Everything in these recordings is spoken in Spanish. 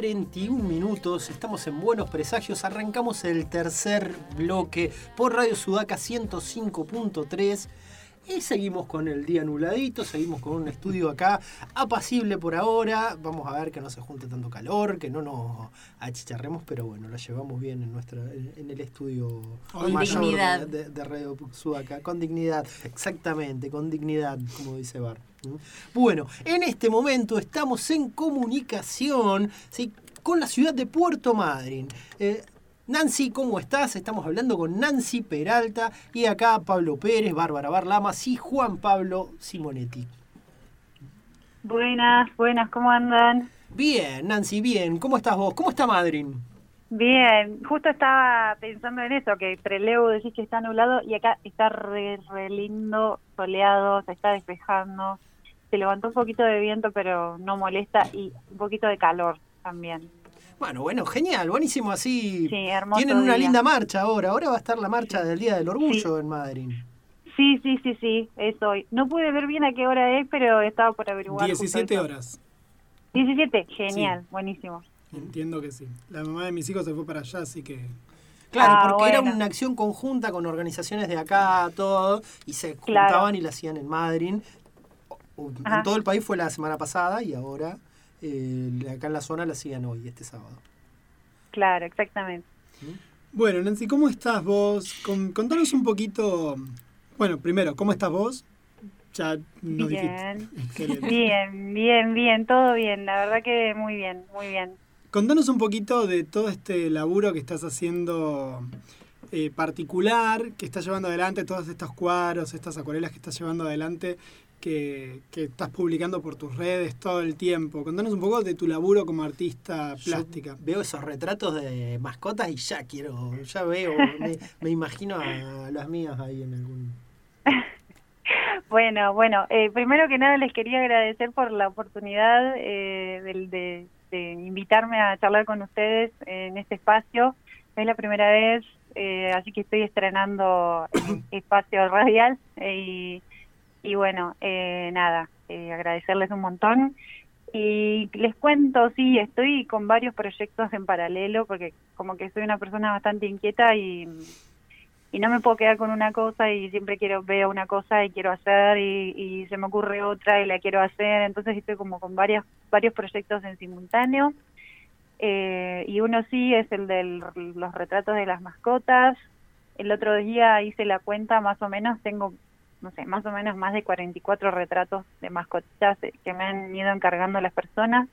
31 minutos, estamos en Buenos Presagios, arrancamos el tercer bloque por Radio Sudaca 105.3 y seguimos con el día nubladito, seguimos con un estudio acá apacible por ahora. Vamos a ver que no se junte tanto calor, que no nos achicharremos, pero bueno, lo llevamos bien en nuestra en, el estudio con dignidad. De, de, Radio Sudaca. Con dignidad, exactamente, con dignidad, como dice Bar. Bueno, en este momento estamos en comunicación ¿sí? con la ciudad de Puerto Madryn. Eh, Nancy, ¿cómo estás? Estamos hablando con Nancy Peralta y acá Pablo Pérez, Bárbara Barlamas y Juan Pablo Simonetti. Buenas, buenas, ¿cómo andan? Bien, Nancy, bien. ¿Cómo estás vos? ¿Cómo está Madryn? Bien, justo estaba pensando en eso, que Trelew decís que está nublado y acá está re, re lindo, soleado, se está despejando se levantó un poquito de viento, pero no molesta, y un poquito de calor también. Bueno, bueno, genial, buenísimo, así sí, hermoso tienen una linda marcha ahora, ahora va a estar la marcha del Día del Orgullo en Madrid. Sí, sí, sí, sí, es hoy. No pude ver bien a qué hora es, pero estaba por averiguar. 17 horas. 17, genial, buenísimo. Entiendo que sí. La mamá de mis hijos se fue para allá, así que... Claro, ah, porque era una acción conjunta con organizaciones de acá, todo, y se juntaban y la hacían en Madrid en todo el país fue la semana pasada y ahora eh, acá en la zona la siguen hoy, este sábado. Claro, exactamente. Bueno, Nancy, ¿cómo estás vos? contanos un poquito, bueno, primero, ¿cómo estás vos? Ya bien. bien, bien, bien, todo bien, la verdad que muy bien, muy bien. Contanos un poquito de todo este laburo que estás haciendo eh, particular, que estás llevando adelante, todos estos cuadros, estas acuarelas que estás llevando adelante que, estás publicando por tus redes todo el tiempo. Contanos un poco de tu laburo como artista plástica. veo esos retratos de mascotas y ya quiero, ya veo, me, imagino a las mías ahí en algún... Bueno, bueno, eh, primero que nada les quería agradecer por la oportunidad eh, de, de, invitarme a charlar con ustedes en este espacio. Es la primera vez, eh, así que estoy estrenando espacio radial y y bueno, eh, nada, eh, agradecerles un montón. Y les cuento, sí, estoy con varios proyectos en paralelo porque como que soy una persona bastante inquieta y, y no me puedo quedar con una cosa y siempre quiero veo una cosa y quiero hacer y, se me ocurre otra y la quiero hacer. Entonces estoy como con varias, varios proyectos en simultáneo. Eh, y uno sí es el de los retratos de las mascotas. El otro día hice la cuenta, más o menos tengo no sé, más o menos más de 44 retratos de mascotas que me han ido encargando las personas,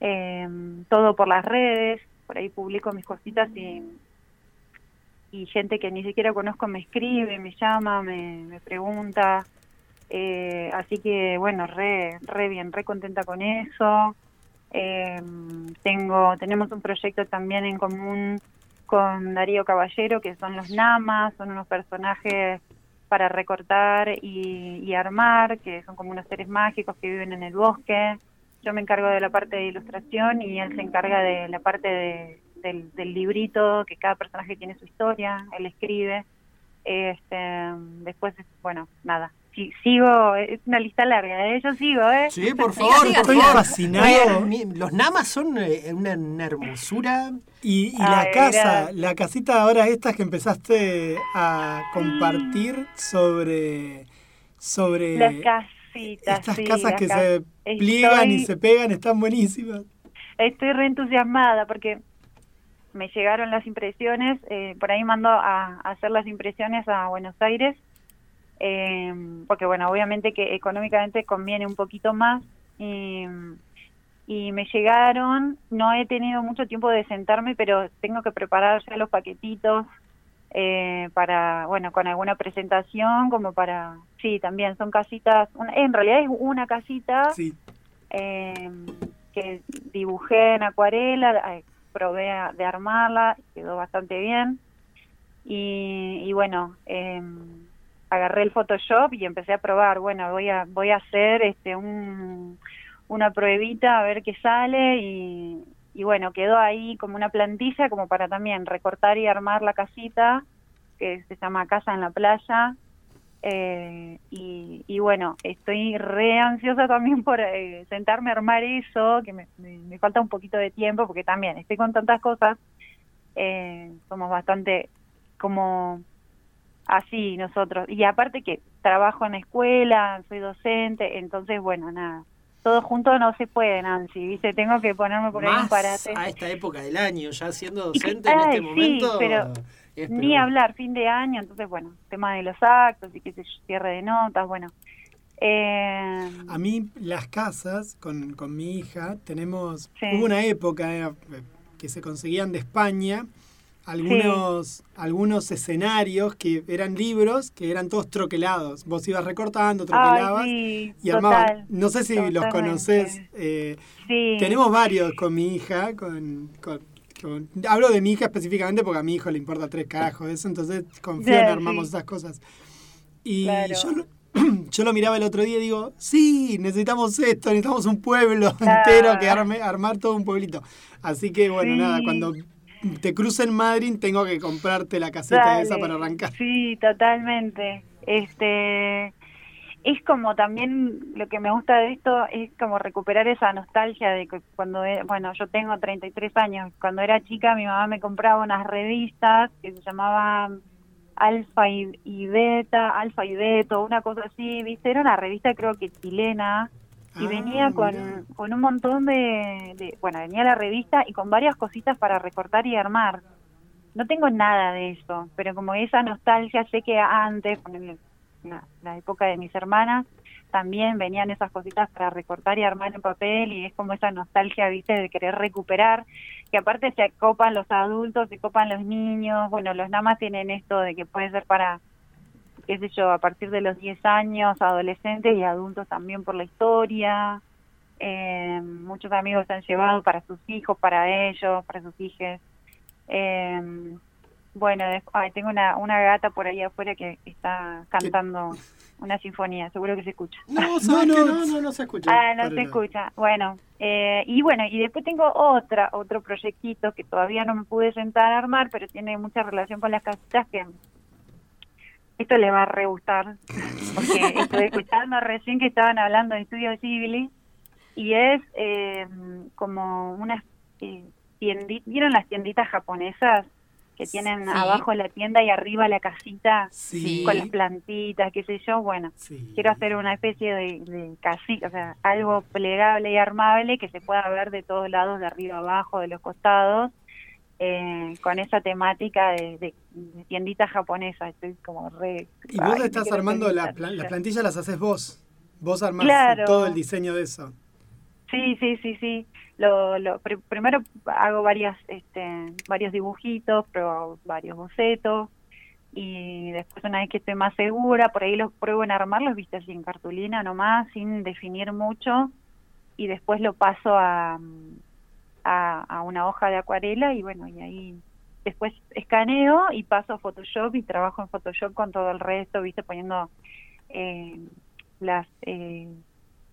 eh, todo por las redes, por ahí publico mis cositas y, y gente que ni siquiera conozco me escribe, me llama, me, pregunta, eh, así que bueno, re, re bien, re contenta con eso. Eh, tengo, tenemos un proyecto también en común con Darío Caballero, que son los Namas, son unos personajes para recortar y, armar, que son como unos seres mágicos que viven en el bosque. Yo me encargo de la parte de ilustración y él se encarga de la parte del, librito, que cada personaje tiene su historia, él escribe. Este, después, bueno, nada, sigo, es una lista larga, ¿eh? yo sigo, ¿eh? Sí, por favor, estoy fascinado. Los namas son eh, una, hermosura. Y, la casa, la casita ahora estas que empezaste a compartir sobre... sobre las casitas, Estas casas que se pliegan y se pegan, están buenísimas. Estoy reentusiasmada porque me llegaron las impresiones, eh, por ahí mando a hacer las impresiones a Buenos Aires eh, porque bueno, obviamente que económicamente conviene un poquito más y, me llegaron, no he tenido mucho tiempo de sentarme, pero tengo que preparar ya los paquetitos eh, para, bueno, con alguna presentación, como para, sí, también son casitas, en realidad es una casita eh, que dibujé en acuarela, probé de armarla, quedó bastante bien. Y, y bueno, eh, agarré el Photoshop y empecé a probar, bueno, voy a voy a hacer este un, una pruebita a ver qué sale y, y bueno, quedó ahí como una plantilla como para también recortar y armar la casita que se llama Casa en la Playa. Eh, y, y, bueno, estoy re ansiosa también por eh, sentarme a armar eso, que me, me, falta un poquito de tiempo, porque también estoy con tantas cosas, eh, somos bastante como así nosotros. Y aparte que trabajo en escuela, soy docente, entonces bueno, nada. Todo junto no se puede, Nancy, ¿viste? Tengo que ponerme por ahí un parate. a esta época del año, ya siendo docente en este momento... pero ni hablar, fin de año, entonces bueno, tema de los actos y que se cierre de notas, bueno. Eh... A mí las casas con, con mi hija tenemos, hubo una época eh, que se conseguían de España algunos, algunos escenarios que eran libros que eran todos troquelados. Vos ibas recortando, troquelabas y armabas. No sé si los conoces. Eh, tenemos varios con mi hija, con, con hablo de mi hija específicamente porque a mi hijo le importa tres carajos eso, entonces confío en armamos esas cosas. Y yo, lo, yo lo miraba el otro día y digo, sí, necesitamos esto, necesitamos un pueblo entero que arme, armar todo un pueblito. Así que bueno, nada, cuando te cruce en Madrid tengo que comprarte la caseta esa para arrancar. Sí, totalmente. Este es como también lo que me gusta de esto es como recuperar esa nostalgia de que cuando, e, bueno, yo tengo 33 años, cuando era chica mi mamá me compraba unas revistas que se llamaban Alfa y, Beta, Alfa y Beto, una cosa así, ¿viste? Era una revista creo que chilena y ah, venía con, con un montón de, de, bueno, venía la revista y con varias cositas para recortar y armar. No tengo nada de eso, pero como esa nostalgia, sé que antes, la, época de mis hermanas, también venían esas cositas para recortar y armar en papel y es como esa nostalgia, viste, de querer recuperar, que aparte se copan los adultos, se copan los niños, bueno, los namas tienen esto de que puede ser para, qué sé yo, a partir de los 10 años, adolescentes y adultos también por la historia. Eh, muchos amigos se han llevado para sus hijos, para ellos, para sus hijas. Eh, bueno, tengo una, una gata por ahí afuera que está cantando una sinfonía, seguro que se escucha. No, no, no, no, no, se escucha. Ah, no se escucha. Bueno, eh, y bueno, y después tengo otra, otro proyectito que todavía no me pude sentar a armar, pero tiene mucha relación con las casitas que esto le va a re gustar, porque estoy escuchando recién que estaban hablando de estudios civiles y es eh, como unas eh, tienditas, ¿vieron las tienditas japonesas? Que tienen abajo la tienda y arriba la casita con las plantitas, qué sé yo, bueno, quiero hacer una especie de, de, casita, o sea, algo plegable y armable que se pueda ver de todos lados, de arriba abajo, de los costados, eh, con esa temática de, de, tiendita japonesa, estoy como re... Y vos estás armando la, las plantillas, las haces vos, vos armás todo el diseño de eso. Sí, sí, sí, sí. Lo, lo primero hago varias este, varios dibujitos, pero varios bocetos y después una vez que estoy más segura, por ahí los pruebo en armarlos, viste así en cartulina nomás, sin definir mucho y después lo paso a, a, a una hoja de acuarela y bueno, y ahí después escaneo y paso a Photoshop y trabajo en Photoshop con todo el resto, viste, poniendo eh, las eh,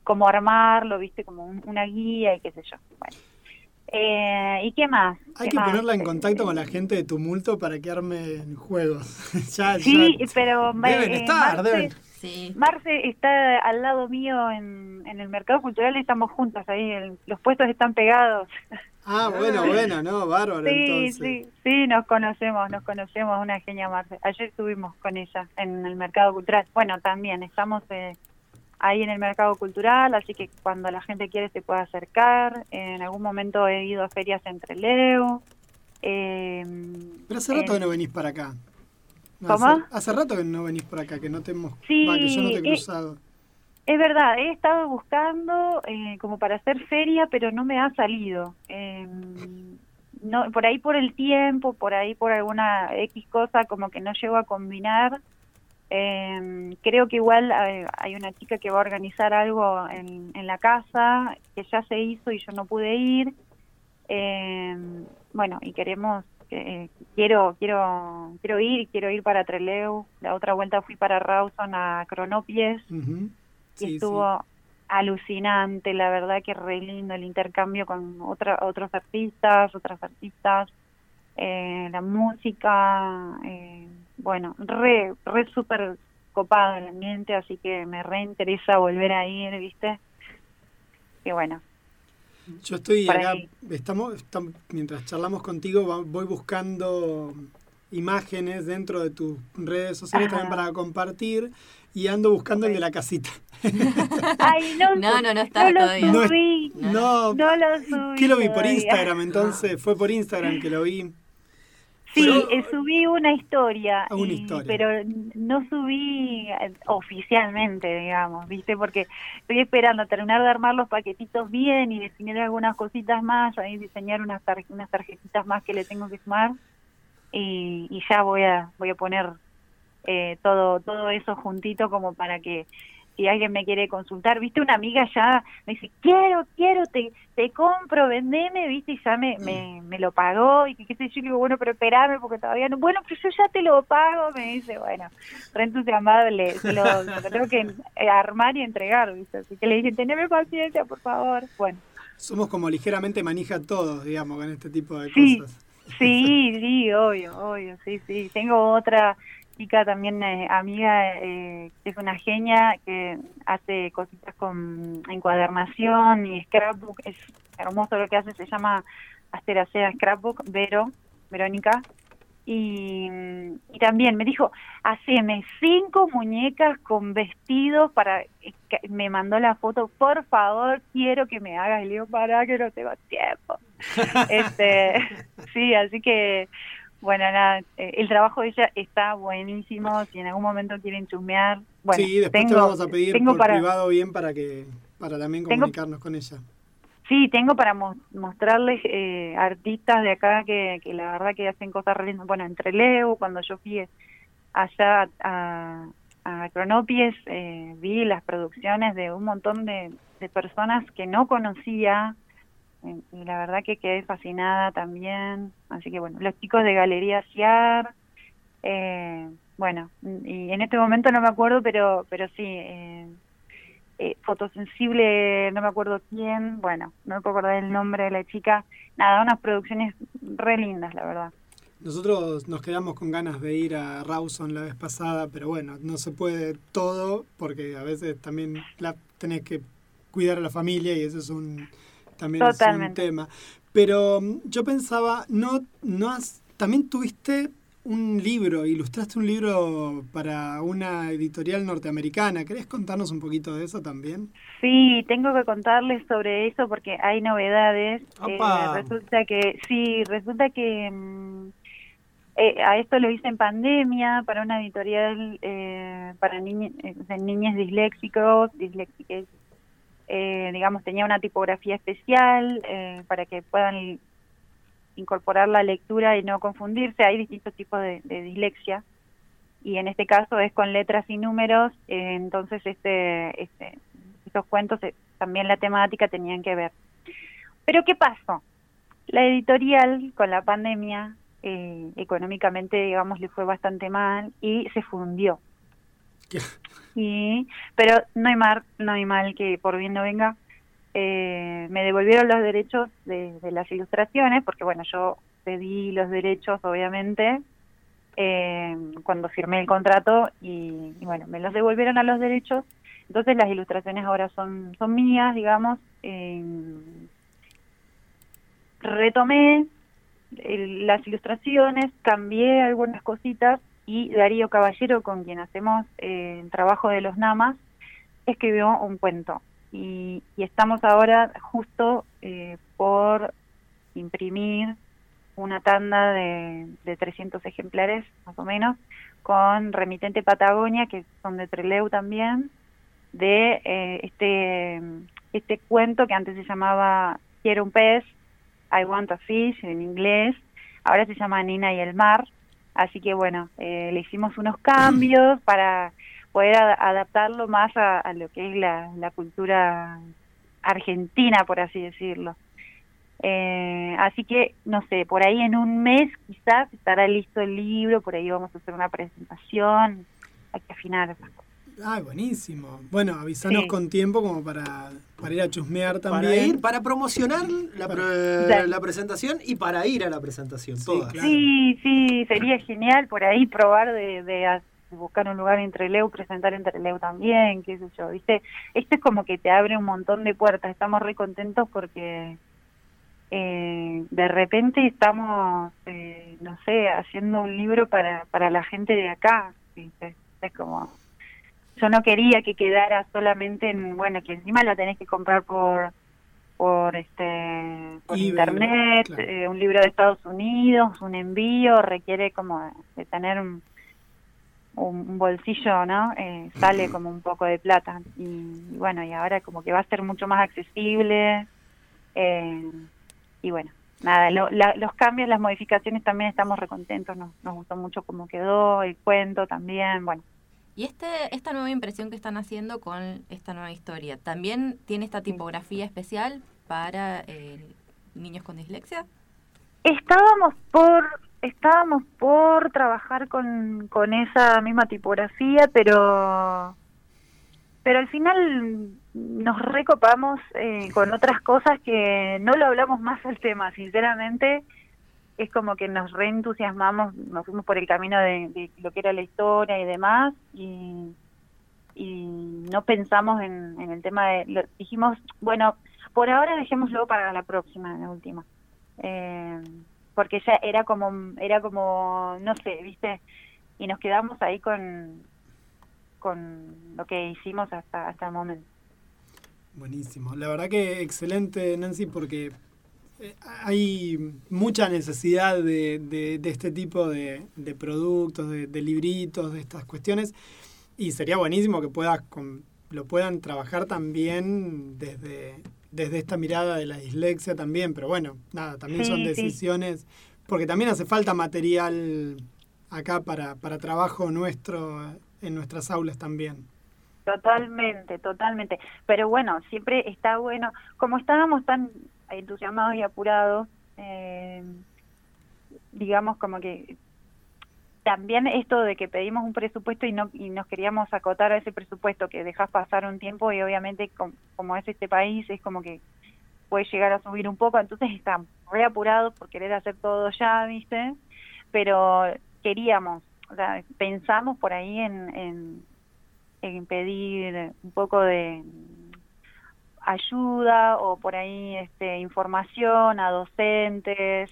cómo armarlo, viste, como una guía y qué sé yo. Bueno. Eh, ¿Y qué más? Hay que ponerla en contacto con la gente de Tumulto para que armen juegos. sí, pero... Deben eh, estar, Marce, deben. Sí. Marce está al lado mío en, en el mercado cultural y estamos juntos ahí, los puestos están pegados. Ah, bueno, bueno, no, bárbaro. Sí, sí, sí, nos conocemos, nos conocemos, una genia Marce. Ayer estuvimos con ella en el mercado cultural. Bueno, también estamos... Eh, ahí en el mercado cultural, así que cuando la gente quiere se puede acercar. En algún momento he ido a ferias entre Leo. Eh, Pero hace rato que no venís para acá. ¿Cómo? Hace, rato que no venís por acá, que no te hemos... Sí, que yo no te he cruzado. Es, verdad, he estado buscando eh, como para hacer feria, pero no me ha salido. Eh, no, por ahí por el tiempo, por ahí por alguna X cosa, como que no llego a combinar eh, creo que igual eh, hay una chica que va a organizar algo en, en, la casa que ya se hizo y yo no pude ir. Eh, bueno, y queremos, eh, quiero, quiero, quiero ir, quiero ir para Treleu. La otra vuelta fui para Rawson a Cronopies y estuvo alucinante, la verdad que re lindo el intercambio con otra, otros artistas, otras artistas, la música. Eh, bueno, re, re súper copado el ambiente, así que me reinteresa volver a ir, ¿viste? Y bueno. Yo estoy acá, estamos, estamos, mientras charlamos contigo, voy buscando imágenes dentro de tus redes sociales también para compartir y ando buscando el de la casita. Ay, no, no, no, no está no todavía. Lo subí, no, no, lo subí. ¿Qué lo vi por Instagram entonces? Fue por Instagram que lo vi. Sí, eh, subí una historia, ah, una historia, pero no subí eh, oficialmente, digamos, ¿viste? Porque estoy esperando terminar de armar los paquetitos bien y definir algunas cositas más, ahí diseñar unas, unas tarjetitas más que le tengo que sumar y, y ya voy a voy a poner eh, todo todo eso juntito como para que si alguien me quiere consultar, viste, una amiga ya me dice, quiero, quiero, te, te compro, vendeme, viste, y ya me, me, me lo pagó, y qué sé yo, digo, bueno, pero espérame, porque todavía no, bueno, pero yo ya te lo pago, me dice, bueno, re entusiasmado, le, lo, tengo que armar y entregar, viste, así que le dije, teneme paciencia, por favor, bueno. Somos como ligeramente manija todos, digamos, con este tipo de cosas. Sí, sí, obvio, obvio, sí, sí. Tengo otra chica también eh, amiga, eh, es una genia, que hace cositas con encuadernación y scrapbook. Es hermoso lo que hace, se llama Asteracea Scrapbook, Vero, Verónica. Y, y, también me dijo, haceme cinco muñecas con vestidos para, me mandó la foto, por favor, quiero que me hagas, y le digo, para que no tengo tiempo. este, sí, así que, bueno, nada, eh, el trabajo de ella está buenísimo, si en algún momento quieren chumear, bueno, sí, después te vamos a pedir por privado bien para que, para también comunicarnos con ella. Sí, tengo para mostrarles eh, artistas de acá que, que la verdad que hacen cosas re. Bueno, entre Leo, cuando yo fui allá a, a Cronopies, eh, vi las producciones de un montón de, personas que no conocía eh, y la verdad que quedé fascinada también. Así que bueno, los chicos de Galería Ciar, eh, bueno, y en este momento no me acuerdo, pero, pero sí. Eh, eh, fotosensible, no me acuerdo quién, bueno, no me puedo acordar el nombre de la chica, nada, unas producciones re lindas, la verdad. Nosotros nos quedamos con ganas de ir a Rawson la vez pasada, pero bueno, no se puede todo porque a veces también la, tenés que cuidar a la familia y eso es un también es un tema. Pero mm, yo pensaba, no, no has, también tuviste un libro, ilustraste un libro para una editorial norteamericana. ¿Querés contarnos un poquito de eso también? Sí, tengo que contarles sobre eso porque hay novedades. Eh, resulta que, sí, resulta que mm, eh, a esto lo hice en pandemia para una editorial eh, para niños, niños disléxicos, disléxicos. Digamos, tenía una tipografía especial para que puedan incorporar la lectura y no confundirse. Hay distintos tipos de, dislexia y en este caso es con letras y números, eh, entonces este, este, estos cuentos eh, también la temática tenían que ver. Pero ¿qué pasó? La editorial con la pandemia eh, económicamente, digamos, le fue bastante mal y se fundió. Y, pero no hay, mal, no hay mal que por bien no venga eh, me devolvieron los derechos de, las ilustraciones, porque bueno, yo pedí los derechos, obviamente, eh, cuando firmé el contrato y, bueno, me los devolvieron a los derechos. Entonces las ilustraciones ahora son, son mías, digamos. Eh, retomé las ilustraciones, cambié algunas cositas y Darío Caballero, con quien hacemos el trabajo de los namas, escribió un cuento. Y, estamos ahora justo eh, por imprimir una tanda de, de 300 ejemplares, más o menos, con Remitente Patagonia, que son de Treleu también, de eh, este, este cuento que antes se llamaba Quiero un pez, I want a fish en inglés, ahora se llama Nina y el mar, así que bueno, eh, le hicimos unos cambios para poder adaptarlo más a, lo que es la, cultura argentina, por así decirlo. Eh, así que, no sé, por ahí en un mes quizás estará listo el libro, por ahí vamos a hacer una presentación, hay que afinar Ah, buenísimo. Bueno, avisanos con tiempo como para, para ir a chusmear también. Para ir, para promocionar la, la presentación y para ir a la presentación, sí, Sí, sí, sería genial por ahí probar de, de buscar un lugar entre Leu, presentar entre Leu también, qué sé yo, ¿viste? Esto es como que te abre un montón de puertas, estamos re contentos porque eh, de repente estamos, eh, no sé, haciendo un libro para, para la gente de acá, ¿viste? Es como, yo no quería que quedara solamente en, bueno, que encima lo tenés que comprar por por este por internet, eh, un libro de Estados Unidos, un envío, requiere como de tener un, un bolsillo, ¿no? Eh, sale como un poco de plata. Y, bueno, y ahora como que va a ser mucho más accesible. Eh, y bueno, nada, los cambios, las modificaciones también estamos recontentos, nos, nos gustó mucho cómo quedó, el cuento también, bueno. Y este, esta nueva impresión que están haciendo con esta nueva historia, ¿también tiene esta tipografía especial para eh, niños con dislexia? Estábamos por estábamos por trabajar con, con esa misma tipografía, pero pero al final nos recopamos eh, con otras cosas que no lo hablamos más al tema, sinceramente es como que nos reentusiasmamos, nos fuimos por el camino de, lo que era la historia y demás, y, no pensamos en, el tema de, dijimos, bueno, por ahora dejémoslo para la próxima, la última. Eh, porque ya era como, era como, no sé, viste, y nos quedamos ahí con, con lo que hicimos hasta, hasta el momento. Buenísimo. La verdad que excelente, Nancy, porque hay mucha necesidad de, de, este tipo de, de productos, de, libritos, de estas cuestiones, y sería buenísimo que puedas lo puedan trabajar también desde desde esta mirada de la dislexia también, pero bueno, nada, también son decisiones, porque también hace falta material acá para, para trabajo nuestro en nuestras aulas también. Totalmente, totalmente. Pero bueno, siempre está bueno, como estábamos tan entusiasmados y apurados, eh, digamos como que también esto de que pedimos un presupuesto y no y nos queríamos acotar a ese presupuesto que dejas pasar un tiempo y obviamente como es este país es como que puede llegar a subir un poco entonces están re apurados por querer hacer todo ya viste pero queríamos o sea pensamos por ahí en, en, en pedir un poco de ayuda o por ahí este información a docentes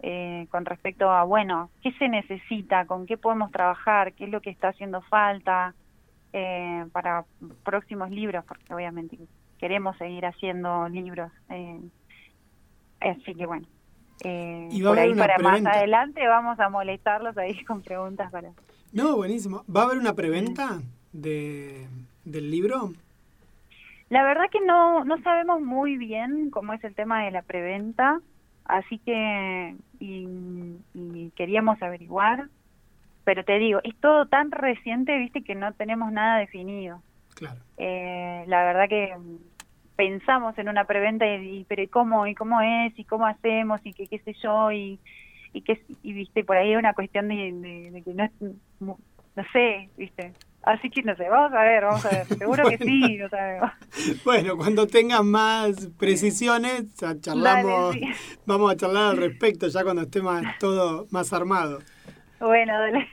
eh, con respecto a, bueno, qué se necesita, con qué podemos trabajar, qué es lo que está haciendo falta eh, para próximos libros, porque obviamente queremos seguir haciendo libros. Eh, así que bueno, eh, por ahí para más adelante vamos a molestarlos ahí con preguntas para... No, buenísimo. ¿Va a haber una preventa de, del libro? La verdad que no, no sabemos muy bien cómo es el tema de la preventa. Así que, y, queríamos averiguar, pero te digo, es todo tan reciente, viste, que no tenemos nada definido. Claro. Eh, la verdad que pensamos en una preventa y, pero cómo y cómo es y cómo hacemos y qué qué sé yo y y que y viste por ahí es una cuestión de, de que no es no sé viste Así que no sé, vamos a ver, vamos a ver. Seguro que sí. bueno, cuando tengas más precisiones, charlamos, vamos a charlar al respecto, ya cuando esté más, todo más armado. Bueno, dale.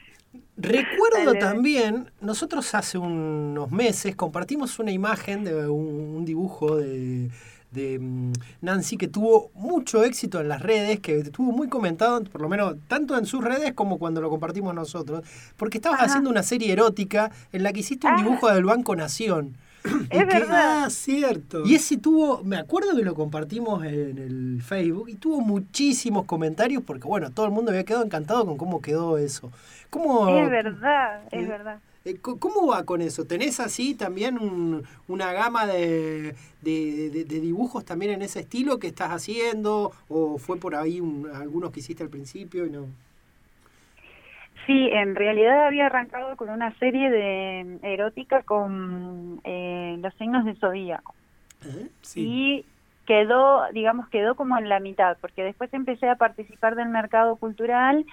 Recuerdo también, nosotros hace unos meses compartimos una imagen de un dibujo de de mm, Nancy, que tuvo mucho éxito en las redes, que estuvo muy comentado, por lo menos tanto en sus redes como cuando lo compartimos nosotros, porque estabas haciendo una serie erótica en la que hiciste un ah. dibujo del Banco Nación. Es verdad. Ah, cierto. Y ese tuvo, me acuerdo que lo compartimos en el Facebook y tuvo muchísimos comentarios porque, bueno, todo el mundo había quedado encantado con cómo quedó eso. ¿Cómo, es verdad, es verdad. Eh, ¿Cómo va con eso? ¿Tenés así también una gama de, dibujos también en ese estilo que estás haciendo? ¿O fue por ahí algunos que hiciste al principio y no? Sí, en realidad había arrancado con una serie de erótica con eh, los signos de zodíaco. ¿Eh? Y quedó, digamos, quedó como en la mitad, porque después empecé a participar del mercado cultural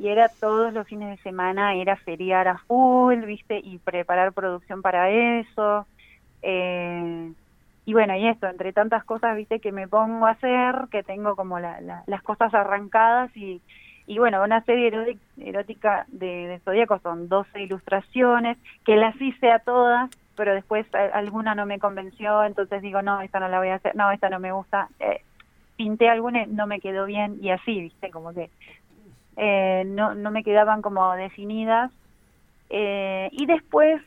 y era todos los fines de semana, era feriar a full, ¿viste? Y preparar producción para eso. Eh, y bueno, y esto, entre tantas cosas, ¿viste? Que me pongo a hacer, que tengo como las cosas arrancadas y, y bueno, una serie eró- erótica de, de Zodíaco son 12 ilustraciones, que las hice a todas, pero después alguna no me convenció, entonces digo, no, esta no la voy a hacer, no, esta no me gusta. Eh, pinté alguna, no me quedó bien, y así, viste, como que eh, no, no me quedaban como definidas. Eh, y después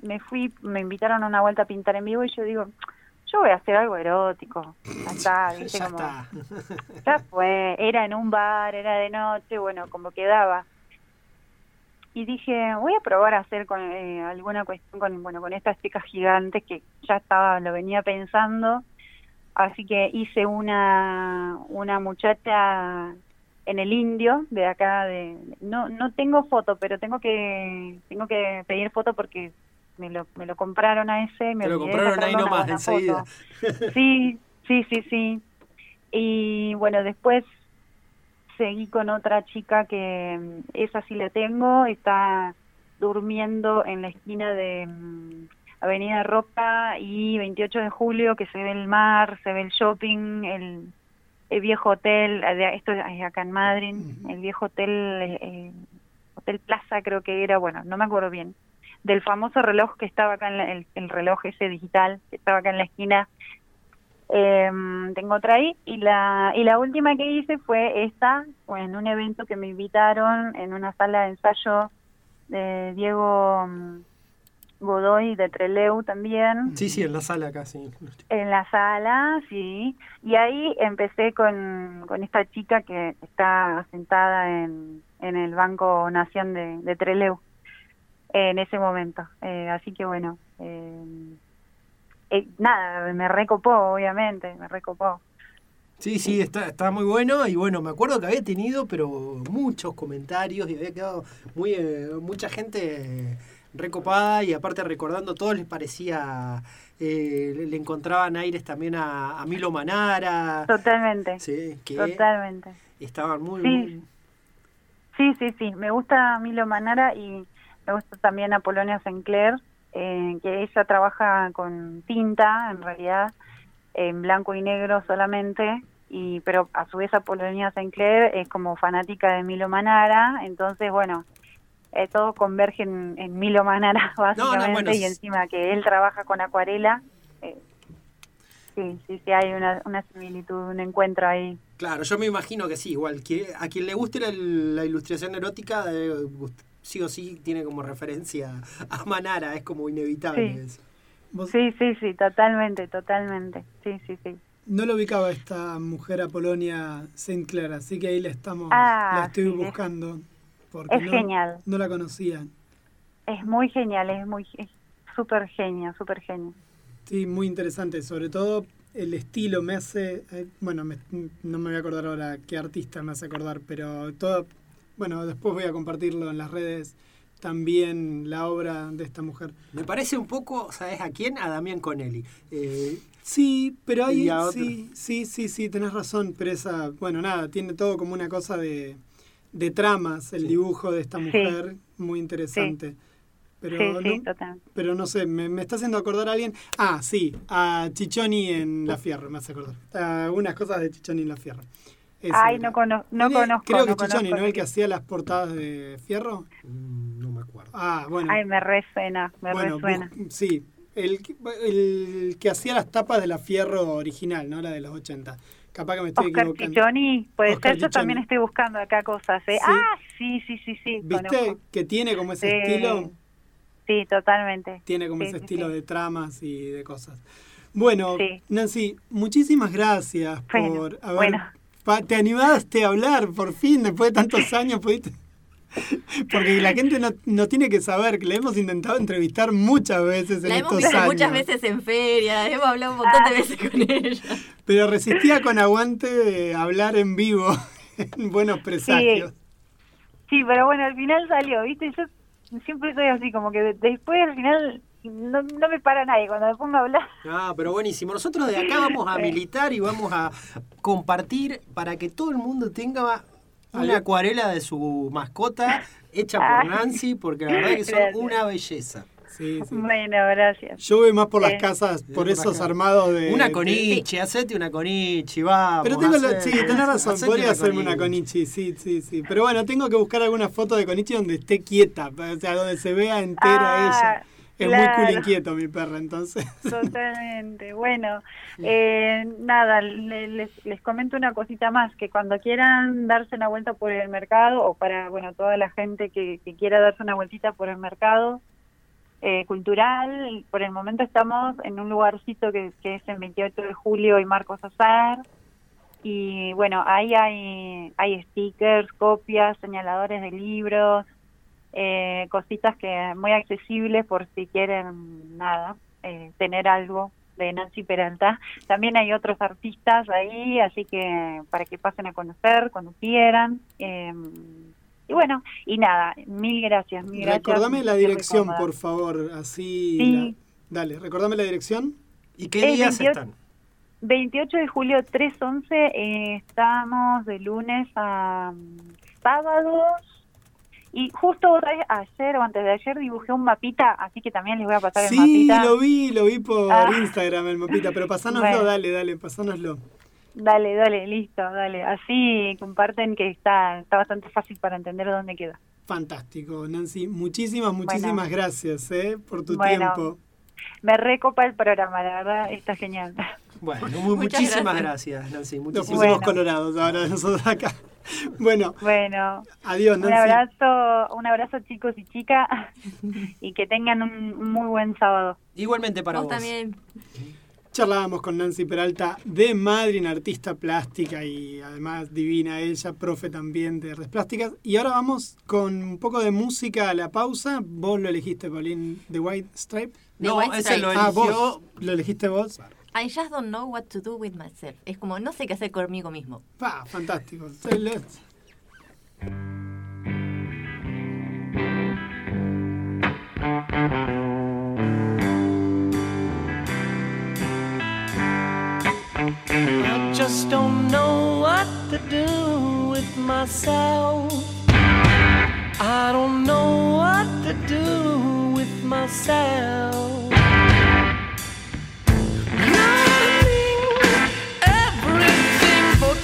me fui, me invitaron a una vuelta a pintar en vivo y yo digo, yo voy a hacer algo erótico. Ya está, ¿viste? Ya como, está. ya fue, era en un bar, era de noche, bueno, como quedaba. Y dije, voy a probar a hacer con eh, alguna cuestión con, bueno, con estas chicas gigantes que ya estaba, lo venía pensando. Así que hice una, una muchacha en el indio de acá de no no tengo foto pero tengo que tengo que pedir foto porque me lo me lo compraron a ese me Te lo compraron ahí nomás, enseguida. foto. Sí, sí, sí, sí. Y bueno, después seguí con otra chica que mm, esa sí la tengo, está durmiendo en la esquina de mm, Avenida Roca y 28 de julio, que se ve el mar, se ve el shopping, el, el viejo hotel, eh, esto es acá en Madrid, el viejo hotel, eh, eh, Hotel Plaza creo que era, bueno, no me acuerdo bien, del famoso reloj que estaba acá en la- el, el reloj ese digital, que estaba acá en la esquina, eh, tengo otra ahí y la y la última que hice fue esta en un evento que me invitaron en una sala de ensayo de Diego mm, Godoy de Treleu también. Sí, sí, en la sala acá, sí. en la sala sí. Y ahí empecé con, con esta chica que está sentada en, en el Banco Nación de, de Treleu en ese momento. Eh, así que bueno eh, eh, nada me recopó obviamente me recopó. Sí, sí, está, está muy bueno. Y bueno, me acuerdo que había tenido pero muchos comentarios y había quedado muy eh, mucha gente recopada y aparte recordando todo les parecía eh, le, encontraban aires también a, a Milo Manara, totalmente sí, que totalmente estaban muy, Sí. muy- Sí, sí, sí. Me gusta Milo Manara y me gusta también Apolonia Sinclair, eh, que ella trabaja con tinta, en realidad, en blanco y negro solamente, y pero a su vez Apolonia Sinclair es como fanática de Milo Manara, entonces, bueno, eh, todo converge en, en Milo Manara, básicamente, bueno, y encima que él trabaja con acuarela. eh, sí, sí, sí, hay una, una similitud, un encuentro ahí. Claro, yo me imagino que sí, igual. que a quien le guste la, la ilustración erótica, eh, sí o sí tiene como referencia a Manara, es como inevitable. Sí. eso. Vos Sí, sí, sí, totalmente, totalmente. Sí, sí, sí. no lo ubicaba esta mujer a Polonia Saint Clair, así que ahí la estamos, Ah, la estoy sí, es- buscando. Porque Es no, genial, no la conocía. es muy genial, es muy súper genia, súper genia. Sí, muy interesante. Sobre todo el estilo me hace. eh, bueno, me- no me voy a acordar ahora qué artista me hace acordar, pero todo. Bueno, después voy a compartirlo en las redes también la obra de esta mujer. Me parece un poco, ¿sabes a quién? A Damián Conelli. Eh, Sí, pero ahí Y a otro. sí, sí, sí, sí, tenés razón, pero esa, bueno, nada, tiene todo como una cosa de, de tramas, el dibujo de esta Sí. mujer, muy interesante. Pero, sí, sí, no, total. pero no sé, me, me está haciendo acordar a alguien. Ah, sí, a Chichoni en La Fierro, me hace acordar. A algunas cosas de Chichoni en La Fierro. Ese Ay, era. no, cono no Tiene- conozco. Creo que no Chichoni, conozco. ¿no? El que hacía las portadas de Fierro. mm, no me acuerdo. Ah, bueno. Ay, me resuena, me Bueno, resuena. sí. El, que- el que hacía las tapas de la Fierro original, ¿no? La de los 80. Capaz que me estoy Oscar equivocando. Chichoni, puede Oscar ser, yo Chichoni. también estoy buscando acá cosas. ¿eh? Sí. Ah, sí, sí, sí, sí, ¿Viste conozco. que tiene como ese Sí. estilo? Sí, totalmente. Tiene como Sí, ese estilo de tramas y de cosas. Bueno. Nancy, muchísimas gracias Bueno, por haber... bueno. te animaste a hablar, por fin, después de tantos años pudiste... Porque la gente no, no tiene que saber que le hemos intentado entrevistar muchas veces en La hemos estos visto años. muchas veces en feria, hemos hablado un montón de veces con ella. Pero resistía con aguante de hablar en vivo en buenos presagios. Sí, pero bueno, al final salió, ¿viste? Yo siempre soy así, como que de- después al final no, no me para nadie cuando me pongo a hablar. Ah, pero buenísimo. Nosotros de acá vamos a militar y vamos a compartir para que todo el mundo tenga una acuarela de su mascota hecha por. Nancy, porque la verdad que son Gracias. una belleza. Sí, sí. Bueno, gracias. Yo voy más por las casas, por por esos acá. armados de... Una de- conichi, hacete una conichi, vamos. Pero tengo la, hacete- sí, tenés razón, hacete podría una hacerme una conichi, sí, sí, sí. Pero bueno, tengo que buscar alguna foto de conichi donde esté quieta, o sea, donde se vea entera Ah, ella. Es muy cool inquieto mi perra, entonces. Totalmente. Bueno, eh, nada, le- les, les comento una cosita más, que cuando quieran darse una vuelta por el mercado, o para, bueno, toda la gente que, que quiera darse una vueltita por el mercado eh, cultural, por el momento estamos en un lugarcito que, que es el 28 de julio y Marcos Azar, y bueno, ahí hay, hay stickers, copias, señaladores de libros, eh, cositas que muy accesibles por si quieren nada eh, tener algo de Nancy Peralta también hay otros artistas ahí así que para que pasen a conocer cuando quieran eh, y bueno y nada mil gracias mil gracias Recordame la Estoy muy dirección, por favor, así... Sí. la- Dale, recordame la dirección. ¿Y qué días 28. están? 28 de julio 3.11 eh, estamos de lunes a mm, sábados y justo otra vez ayer o antes de ayer dibujé un mapita, así que también les voy a pasar el Sí, mapita. lo vi, lo vi por Ah. Instagram el mapita, pero pasánoslo, Bueno. dale, dale, pasánoslo. Dale, dale, listo, dale. Así comparten que está, está bastante fácil para entender dónde queda. Fantástico, Nancy. Muchísimas, muchísimas gracias eh, por tu Bueno. tiempo. Me recopa el programa, la verdad, está genial. Bueno, mu- Muchas muchísimas gracias. gracias, Nancy. Nos Muchísimas pusimos Bueno. colorados ahora nosotros acá. Bueno, Bueno, adiós, un Nancy. abrazo, un abrazo chicos y chicas y que tengan un muy buen sábado. Igualmente para Vos vos. también. Charlábamos con Nancy Peralta de Madrid, artista plástica y además divina ella, profe también de artes plásticas. Y ahora vamos con un poco de música a la pausa. Vos lo elegiste, Pauline, The White Stripe. The No, White ese lo. Ah, eligió. vos. ¿Lo elegiste vos? I just don't know what to do with myself. Es como no sé qué hacer conmigo mismo. Pa, fantástico. Let's- I just don't know what to do with myself. I don't know what to do with myself.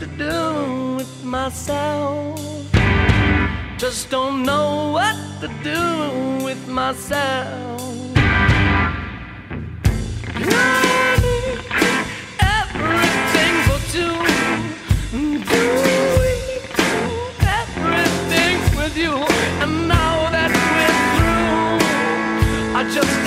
To do with myself. Just don't know what to do with myself.